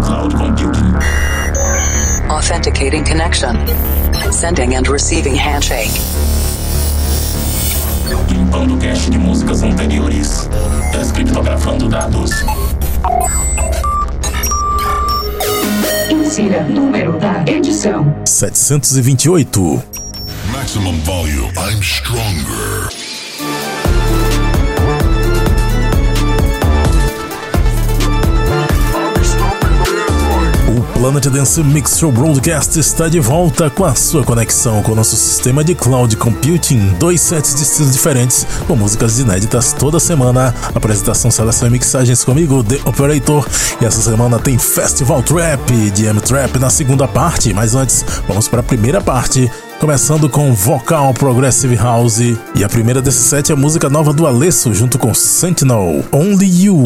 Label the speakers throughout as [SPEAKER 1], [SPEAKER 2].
[SPEAKER 1] cloud computing.
[SPEAKER 2] Authenticating connection. Sending and receiving handshake.
[SPEAKER 1] Limpando cache de músicas anteriores. Descriptografando dados.
[SPEAKER 3] Insira número da edição:
[SPEAKER 4] 728.
[SPEAKER 5] Maximum volume. I'm stronger.
[SPEAKER 4] Planet Dance Mix Show Broadcast está de volta com a sua conexão com o nosso sistema de cloud computing. Dois sets de estilos diferentes, com músicas inéditas toda semana. Apresentação, seleção e mixagens comigo, The Operator. E essa semana tem Festival Trap, DM Trap na segunda parte. Mas antes, vamos para a primeira parte. Começando com Vocal Progressive House. E a primeira desse set é a música nova do Alesso, junto com Sentinel, Only You.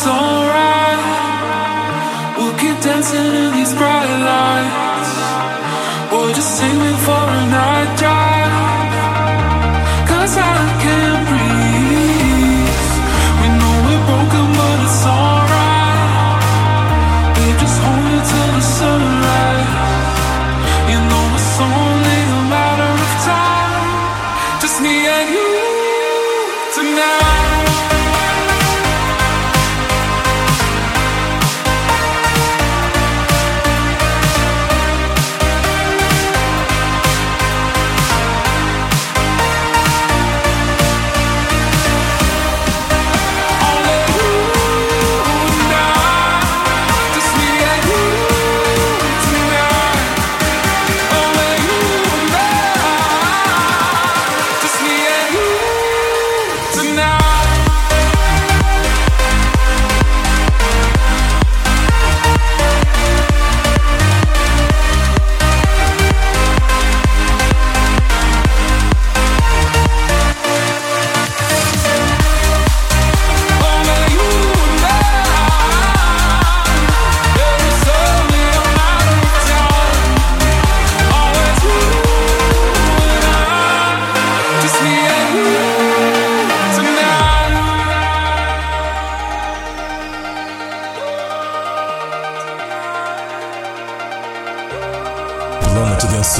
[SPEAKER 6] It's alright. We'll keep dancing in these bright lights. Or just sing for a night drive.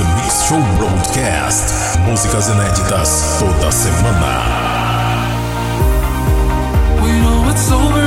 [SPEAKER 4] Show Broadcast. Músicas inéditas toda semana.
[SPEAKER 6] We know it's over,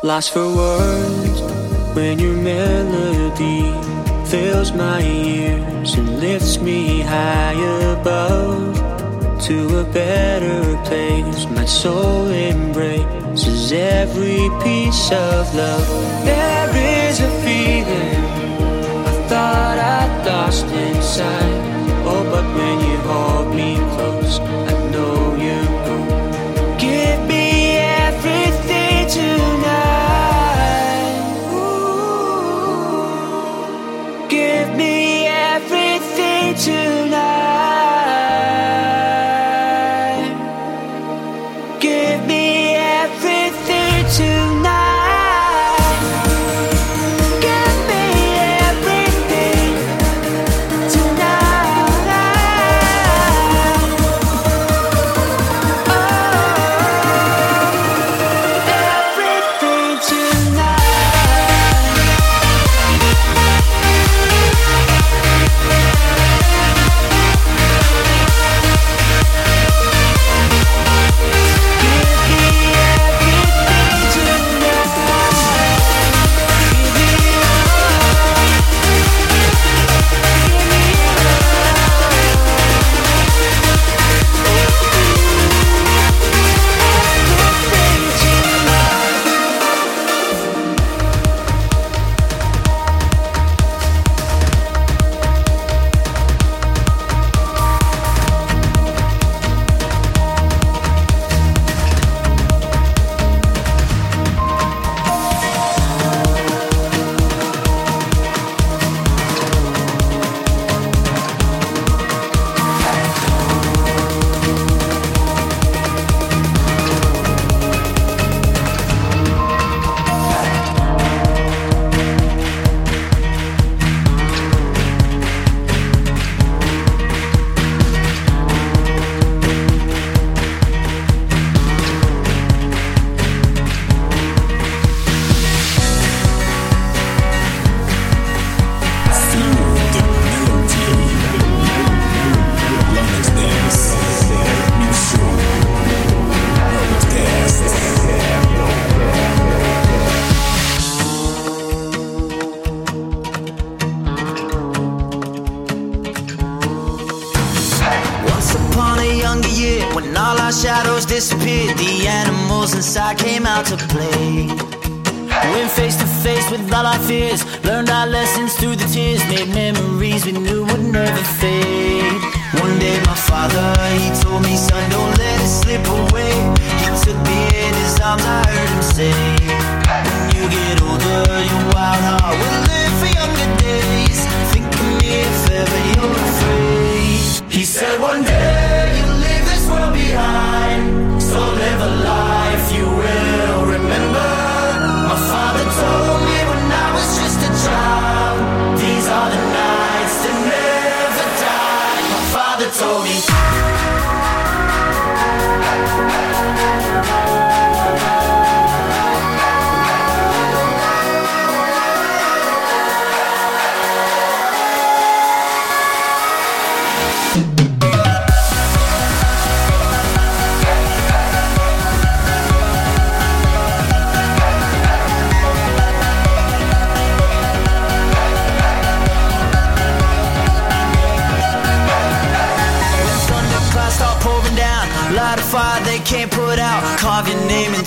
[SPEAKER 7] Lost for words when your melody fills my ears and lifts me high above to a better place. My soul embraces every piece of love. There is a feeling I thought I'd lost inside. Oh, but when you hold me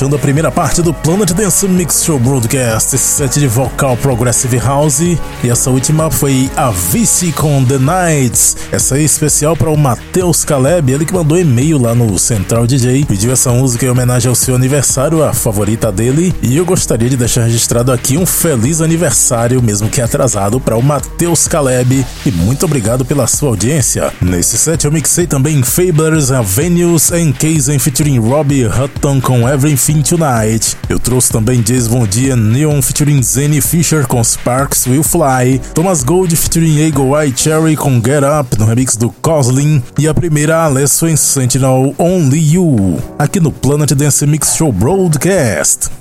[SPEAKER 4] Fechando a primeira parte do Planet Dance Mix Show Broadcast, esse set de vocal Progressive House. E essa última foi a Vici com The Nights. Essa aí é especial para o Matheus Caleb, ele que mandou e-mail lá no Central DJ. Pediu essa música em homenagem ao seu aniversário, a favorita dele. E eu gostaria de deixar registrado aqui um feliz aniversário, mesmo que atrasado, para o Matheus Caleb. E muito obrigado pela sua audiência. Nesse set eu mixei também Fablers, Avenues and Case featuring Robbie Hutton com Everything Tonight. Eu trouxe também James Bond and Neon featuring Zane Fisher com Sparks Will Fly, Thomas Gold featuring Eagle Eye Cherry com Get Up no remix do Coslin e a primeira Alesso em Sentinel Only You, aqui no Planet Dance Mix Show Broadcast.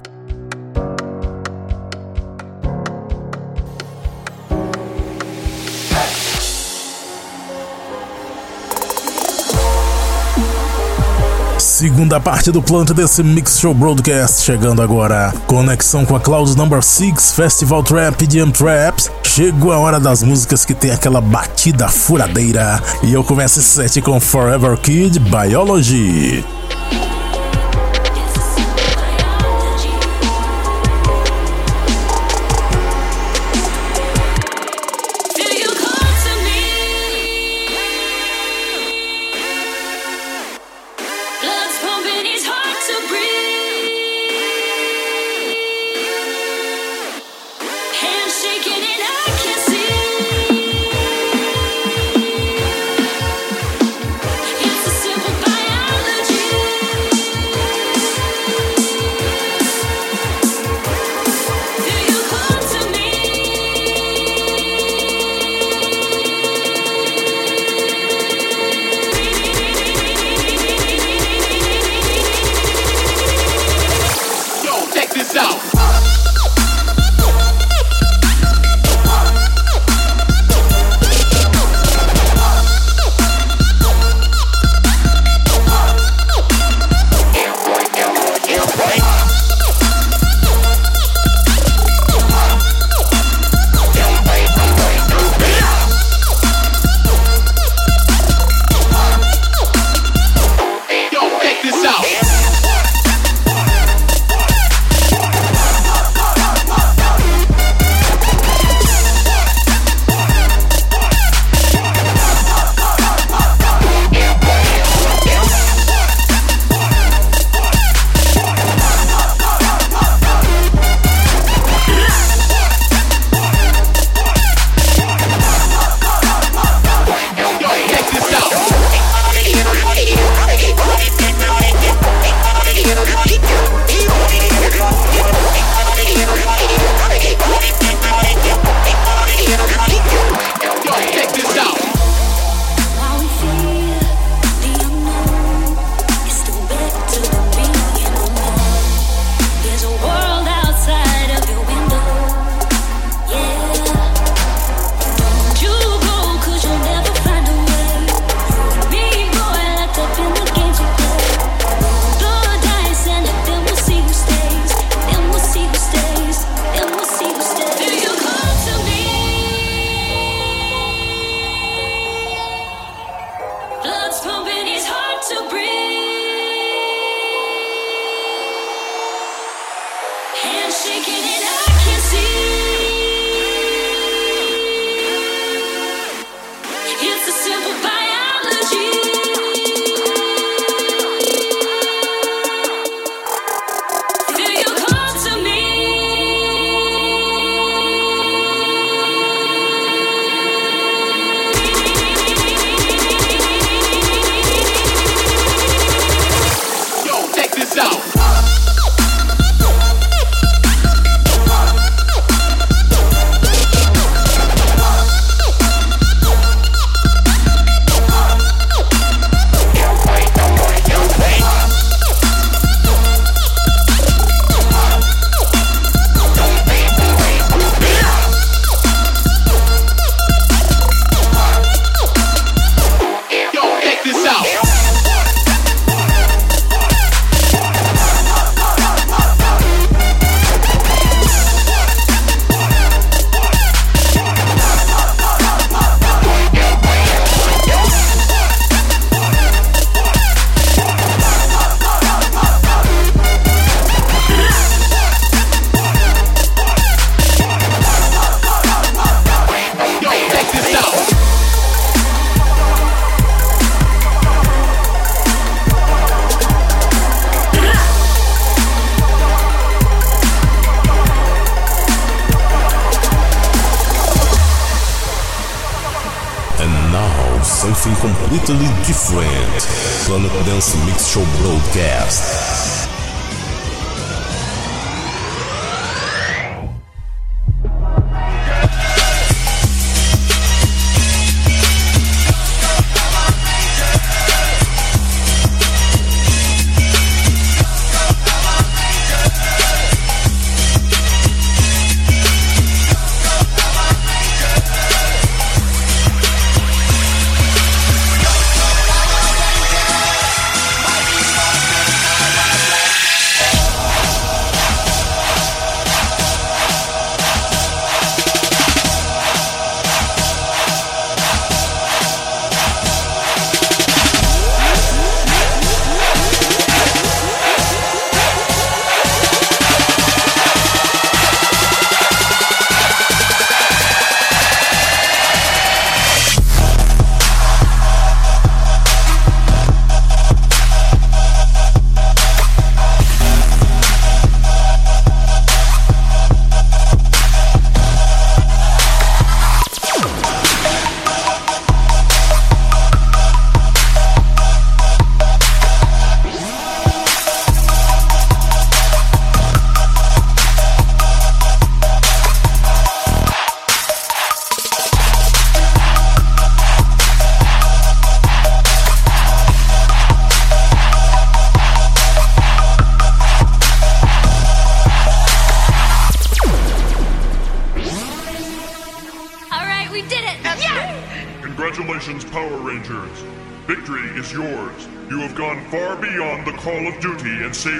[SPEAKER 4] Segunda parte do plano desse Mix Show Broadcast chegando agora. Conexão com a Cloud Number 6 Festival Trap Jam Traps. Chegou a hora das músicas que tem aquela batida furadeira. E eu começo esse set com Forever Kid biology.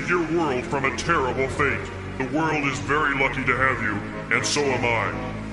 [SPEAKER 8] Your world from a terrible fate. The world is very lucky to have you, and so am I.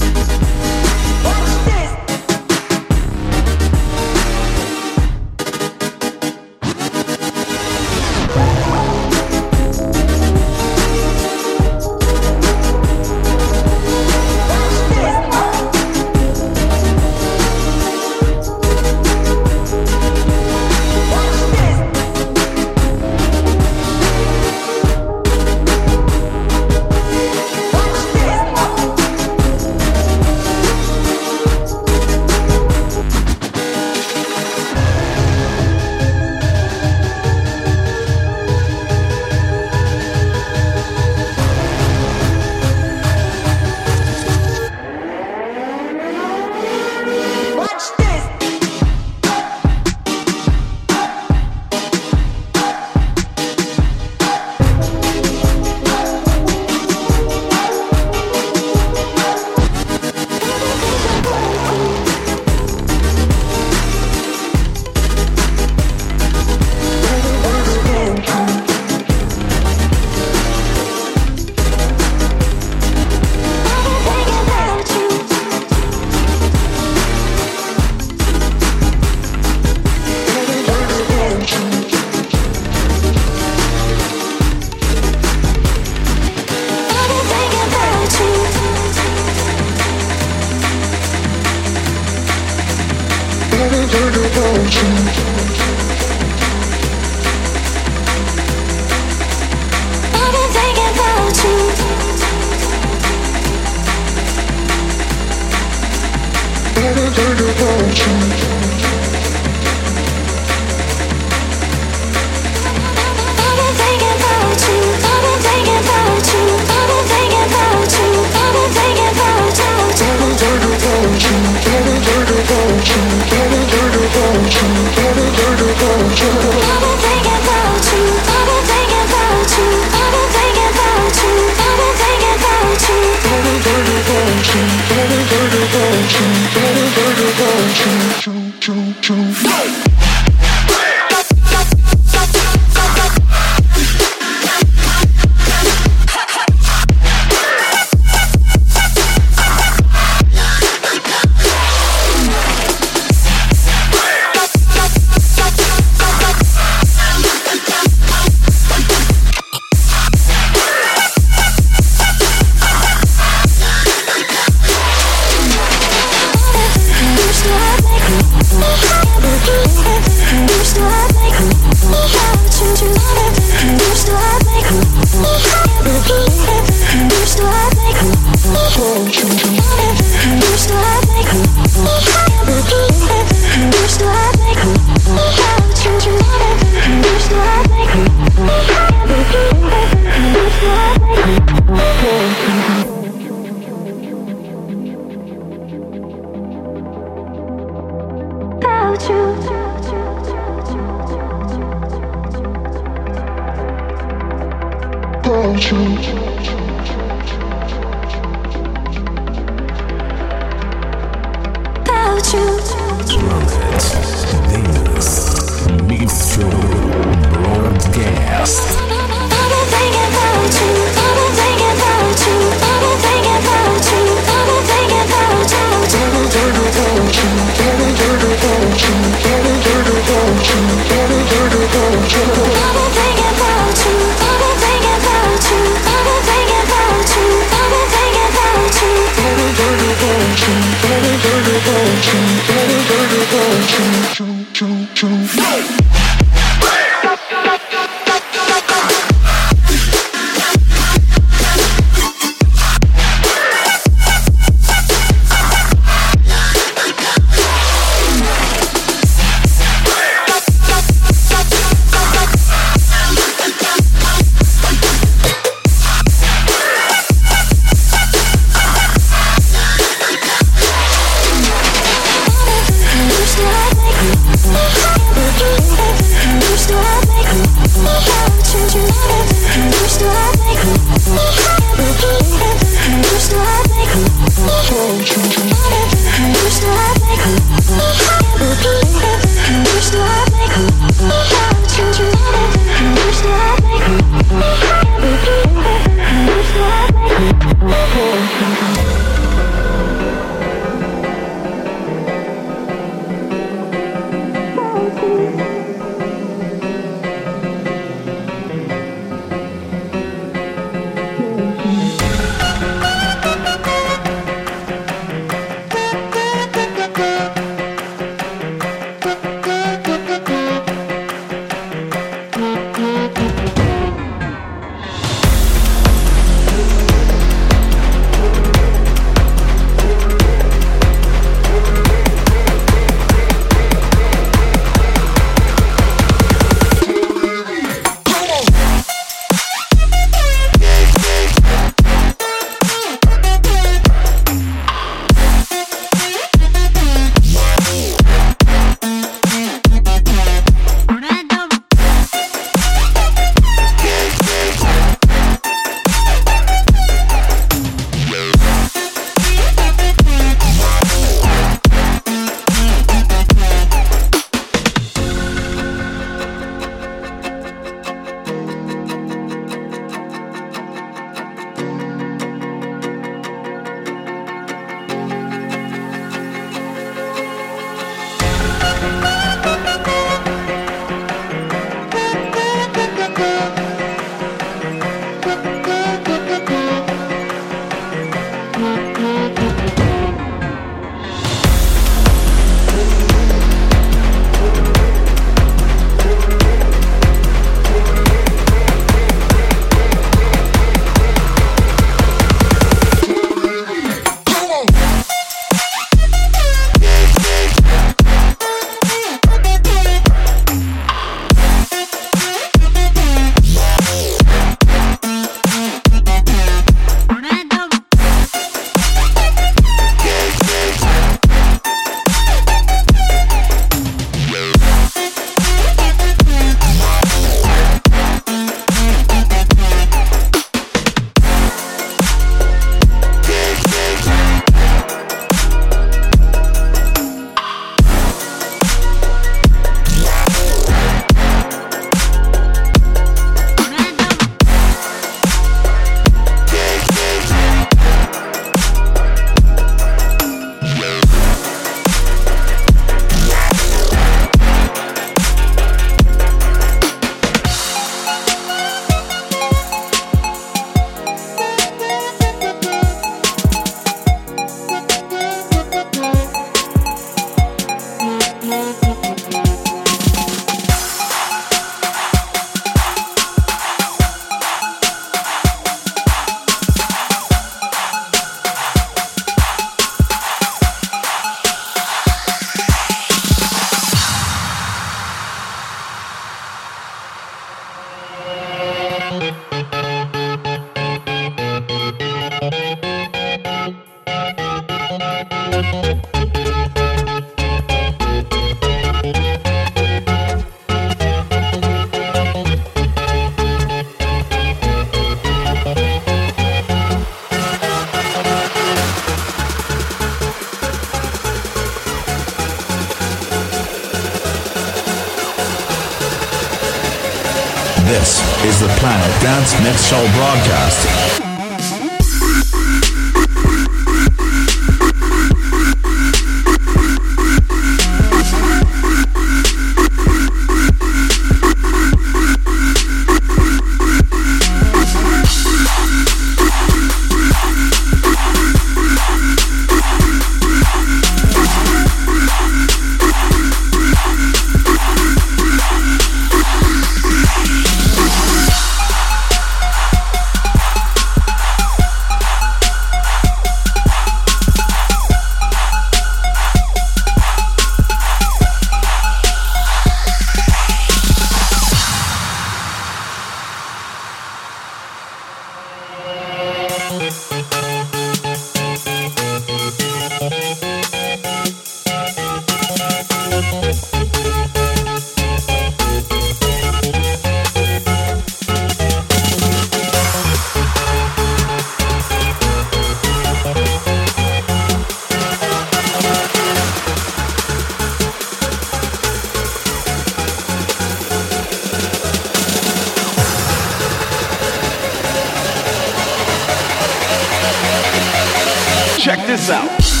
[SPEAKER 9] Check this out.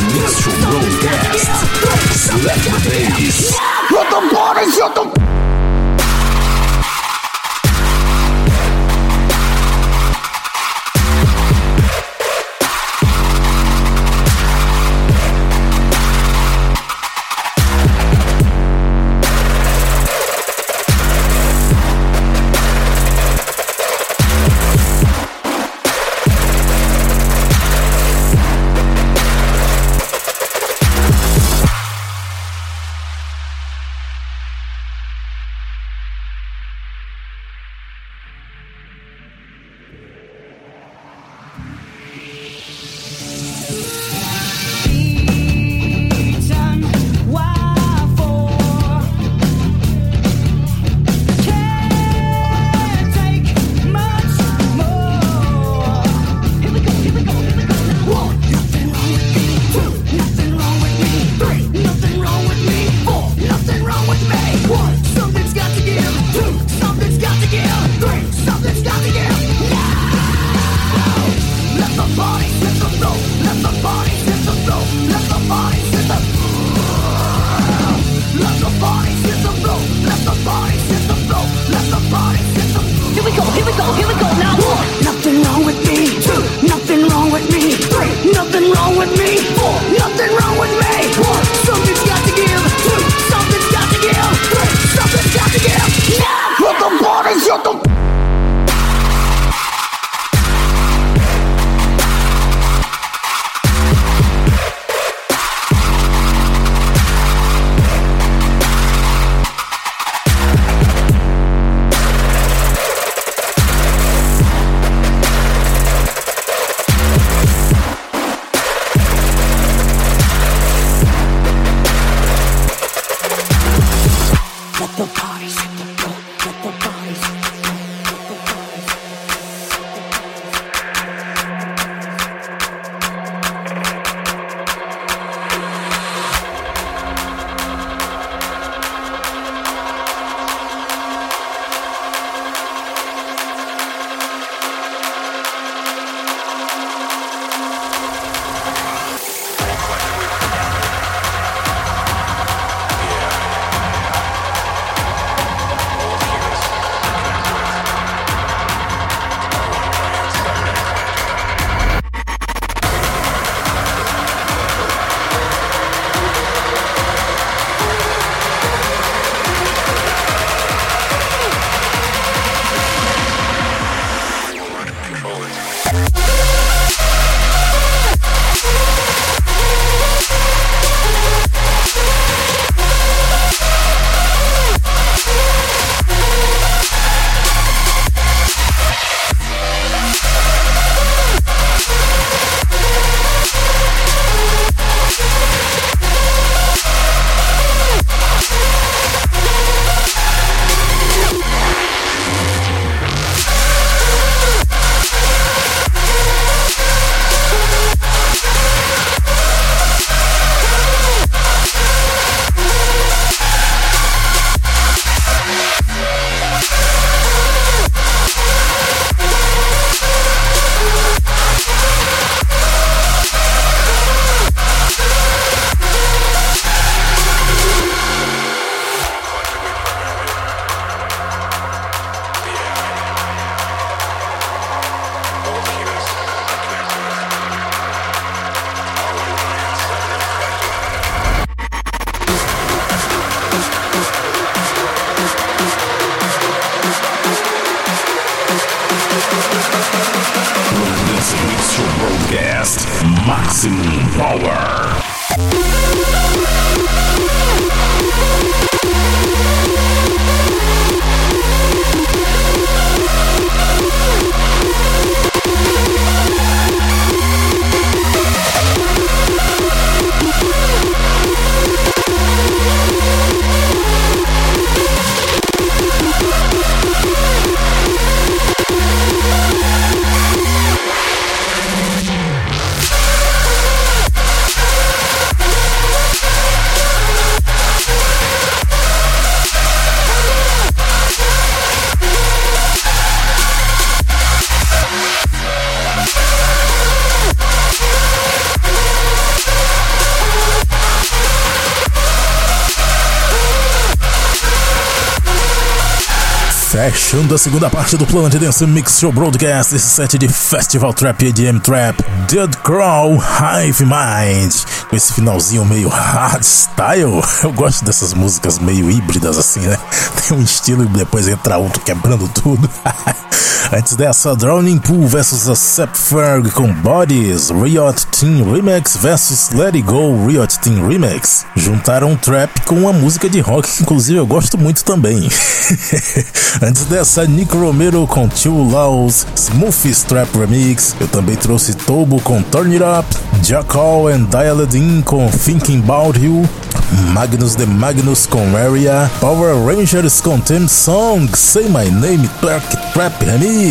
[SPEAKER 10] Mr. The
[SPEAKER 4] bass.
[SPEAKER 10] What the party's the
[SPEAKER 4] Fechando a segunda parte do Planet Dance Mix Show Broadcast, esse set de Festival Trap EDM Trap, Dead Crawl, Hive Mind, com esse finalzinho meio hardstyle. Eu gosto dessas músicas meio híbridas assim, né? Tem um estilo e depois entra outro quebrando tudo. Antes dessa, Drowning Pool vs Accept Ferg com Bodies, Riot Team Remix vs Let It Go Riot Team Remix. Juntaram trap com uma música de rock que inclusive eu gosto muito também. Antes dessa, Nick Romero com Two Laws, Smooth Strap Remix. Eu também trouxe Tobo com Turn It Up, Jackal and Dialed In com Thinking About You, Magnus the Magnus com Area, Power Rangers com Theme Song, Say My Name Track Trap Remix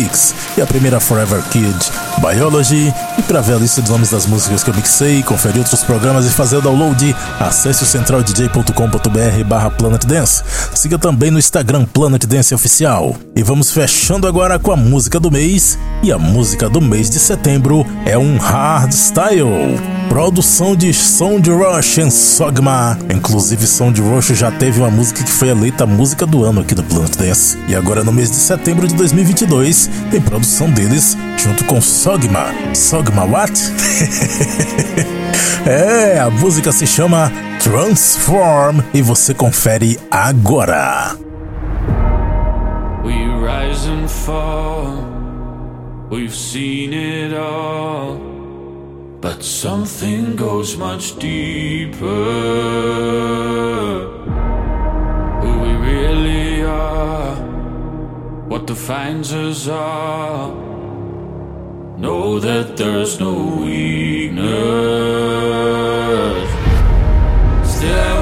[SPEAKER 4] e a primeira Forever Kid, Biology. E para ver a lista de nomes das músicas que eu mixei, conferir outros programas e fazer o download, acesse o centraldj.com.br barra Planet Dance. Siga também no Instagram Planet Dance Oficial. E vamos fechando agora com a música do mês. E a música do mês de setembro é um Hardstyle. Produção de Sound Rush e Sogma. Inclusive, Sound Rush já teve uma música que foi eleita música do ano aqui do Planet Dance. E agora, no mês de setembro de 2022, tem produção deles junto com Sogma. Sogma what? é, a música se chama Transform e você confere agora.
[SPEAKER 6] We rise and fall, we've seen it all. But something goes much deeper. Who we really are, what defines us all. Know that there's no weakness. Still,